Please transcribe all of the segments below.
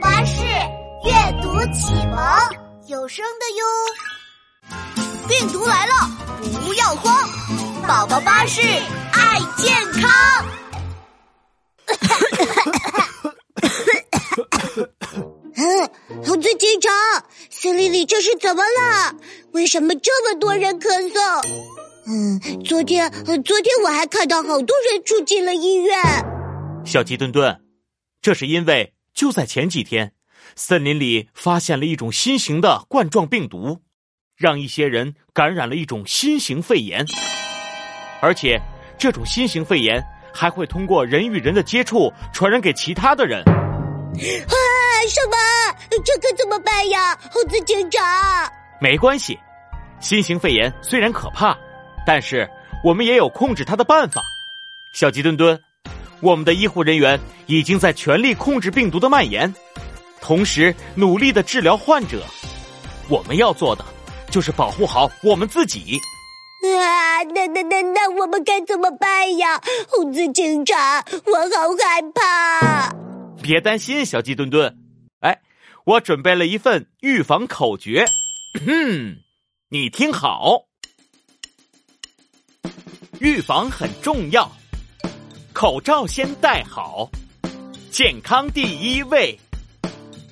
巴士阅读启蒙有声的哟。病毒来了，不要慌，宝宝巴士爱健康。嗯，猴子警长，森林里这是怎么了？为什么这么多人咳嗽？嗯，昨天，昨天我还看到好多人住进了医院。小鸡墩墩，这是因为就在前几天，森林里发现了一种新型的冠状病毒，让一些人感染了一种新型肺炎，而且这种新型肺炎还会通过人与人的接触传染给其他的人。啊，什么？这可怎么办呀，猴子警长？没关系，新型肺炎虽然可怕，但是我们也有控制它的办法。小鸡墩墩。我们的医护人员已经在全力控制病毒的蔓延，同时努力的治疗患者。我们要做的就是保护好我们自己。啊，那那那那我们该怎么办呀？猴子警察，我好害怕。别担心，小鸡墩墩。哎，我准备了一份预防口诀，嗯，你听好，预防很重要。口罩先戴好，健康第一位。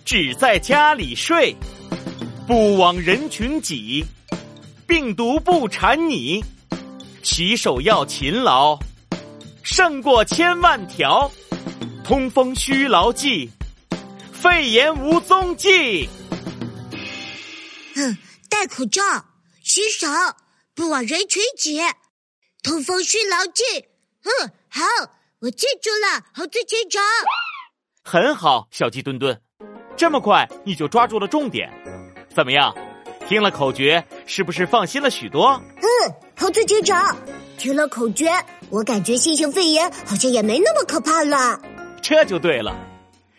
只在家里睡，不往人群挤，病毒不缠你。洗手要勤劳，胜过千万条。通风需牢记，肺炎无踪迹。嗯，戴口罩，洗手，不往人群挤，通风需牢记。嗯，好。我记住了，猴子警长。很好，小鸡墩墩，这么快你就抓住了重点，怎么样？听了口诀，是不是放心了许多？嗯，猴子警长，听了口诀，我感觉新型肺炎好像也没那么可怕了。这就对了，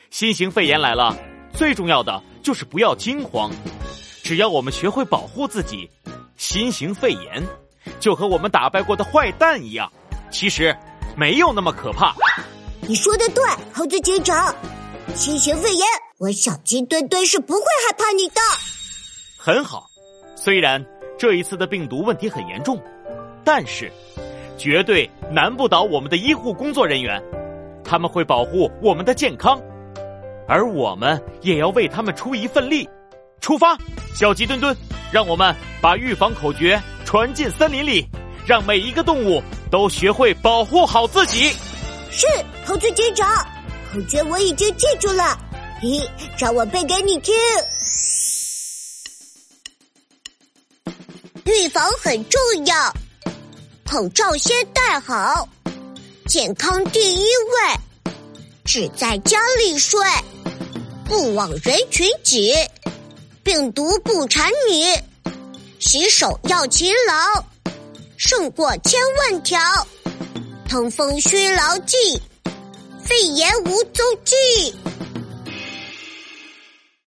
新型肺炎来了，最重要的就是不要惊慌，只要我们学会保护自己，新型肺炎就和我们打败过的坏蛋一样，其实。没有那么可怕，你说的对，猴子警长。新型肺炎，我小鸡墩墩是不会害怕你的。很好，虽然这一次的病毒问题很严重，但是绝对难不倒我们的医护工作人员，他们会保护我们的健康，而我们也要为他们出一份力。出发，小鸡墩墩，让我们把预防口诀传进森林里。让每一个动物都学会保护好自己。是猴子警长，口诀我已经记住了。咦，让我背给你听。预防很重要，口罩先戴好，健康第一位。只在家里睡，不往人群挤，病毒不缠你。洗手要勤劳。胜过千万条，通风须牢记，肺炎无踪迹。